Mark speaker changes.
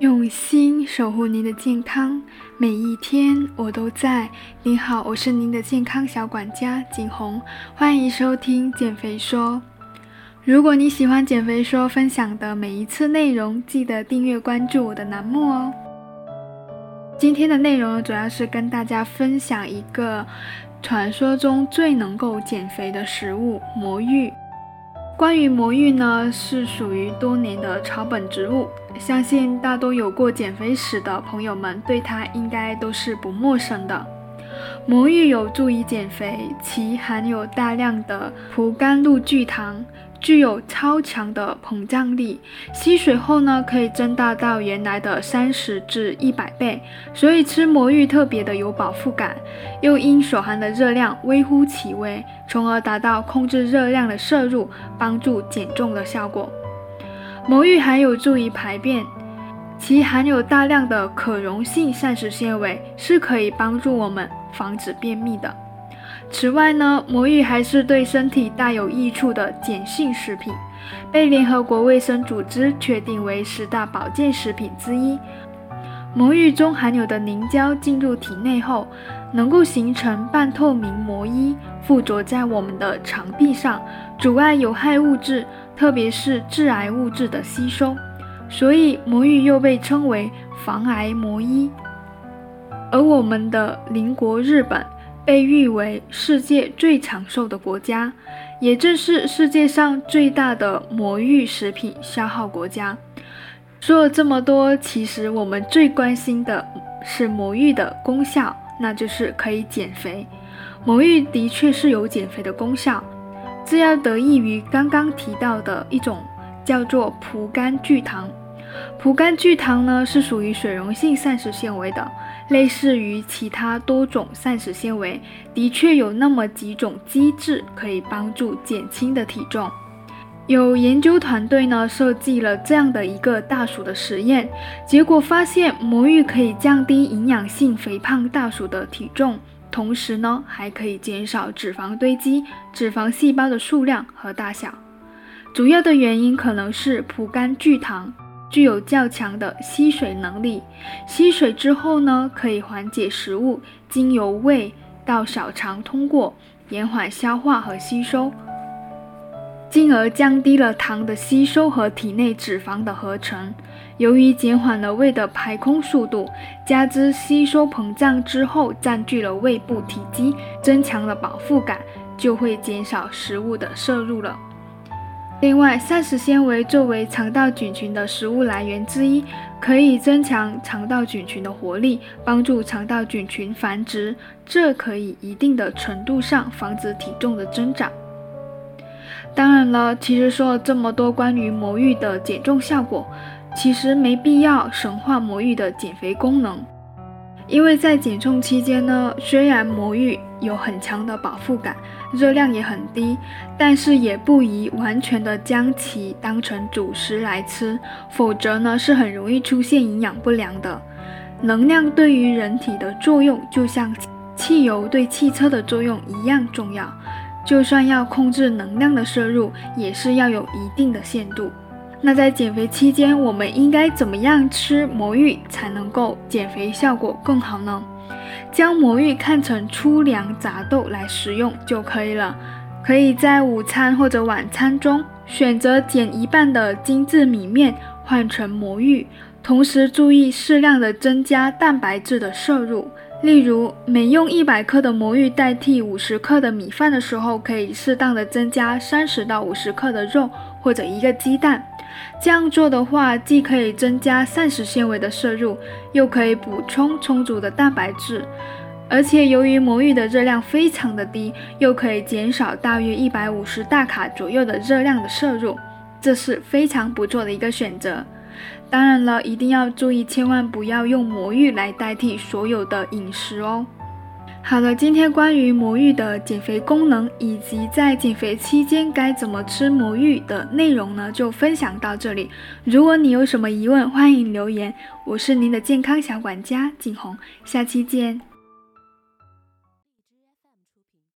Speaker 1: 用心守护您的健康，每一天我都在。您好，我是您的健康小管家景红，欢迎收听减肥说。如果你喜欢减肥说分享的每一次内容，记得订阅关注我的栏目哦。今天的内容主要是跟大家分享一个传说中最能够减肥的食物——魔芋。关于魔芋呢，是属于多年的草本植物，相信大多有过减肥史的朋友们对它应该都是不陌生的。魔芋有助于减肥，其含有大量的葡甘露聚糖。具有超强的膨胀力，吸水后呢，可以增大到原来的三十至一百倍，所以吃魔芋特别的有饱腹感，又因所含的热量微乎其微，从而达到控制热量的摄入，帮助减重的效果。魔芋还有助于排便，其含有大量的可溶性膳食纤维，是可以帮助我们防止便秘的。此外呢，魔芋还是对身体大有益处的碱性食品，被联合国卫生组织确定为十大保健食品之一。魔芋中含有的凝胶进入体内后，能够形成半透明膜衣，附着在我们的肠壁上，阻碍有害物质，特别是致癌物质的吸收，所以魔芋又被称为防癌魔衣。而我们的邻国日本。被誉为世界最长寿的国家，也正是世界上最大的魔芋食品消耗国家。说了这么多，其实我们最关心的是魔芋的功效，那就是可以减肥。魔芋的确是有减肥的功效，这要得益于刚刚提到的一种叫做葡甘聚糖。葡甘聚糖呢，是属于水溶性膳食纤维的。类似于其他多种膳食纤维，的确有那么几种机制可以帮助减轻的体重。有研究团队呢设计了这样的一个大鼠的实验，结果发现魔芋可以降低营养性肥胖大鼠的体重，同时呢还可以减少脂肪堆积、脂肪细胞的数量和大小。主要的原因可能是葡甘聚糖。具有较强的吸水能力，吸水之后呢，可以缓解食物经由胃到小肠通过，延缓消化和吸收，进而降低了糖的吸收和体内脂肪的合成。由于减缓了胃的排空速度，加之吸收膨胀之后占据了胃部体积，增强了饱腹感，就会减少食物的摄入了。另外，膳食纤维作为肠道菌群的食物来源之一，可以增强肠道菌群的活力，帮助肠道菌群繁殖，这可以一定的程度上防止体重的增长。当然了，其实说了这么多关于魔芋的减重效果，其实没必要神化魔芋的减肥功能。因为在减重期间呢，虽然魔芋有很强的饱腹感，热量也很低，但是也不宜完全的将其当成主食来吃，否则呢是很容易出现营养不良的。能量对于人体的作用，就像汽油对汽车的作用一样重要，就算要控制能量的摄入，也是要有一定的限度。那在减肥期间，我们应该怎么样吃魔芋才能够减肥效果更好呢？将魔芋看成粗粮杂豆来食用就可以了。可以在午餐或者晚餐中选择减一半的精致米面换成魔芋，同时注意适量的增加蛋白质的摄入。例如，每用一百克的魔芋代替五十克的米饭的时候，可以适当的增加三十到五十克的肉或者一个鸡蛋。这样做的话，既可以增加膳食纤维的摄入，又可以补充充足的蛋白质。而且由于魔芋的热量非常的低，又可以减少大约一百五十大卡左右的热量的摄入，这是非常不错的一个选择。当然了，一定要注意，千万不要用魔芋来代替所有的饮食哦。好了，今天关于魔芋的减肥功能以及在减肥期间该怎么吃魔芋的内容呢，就分享到这里。如果你有什么疑问，欢迎留言。我是您的健康小管家景红，下期见。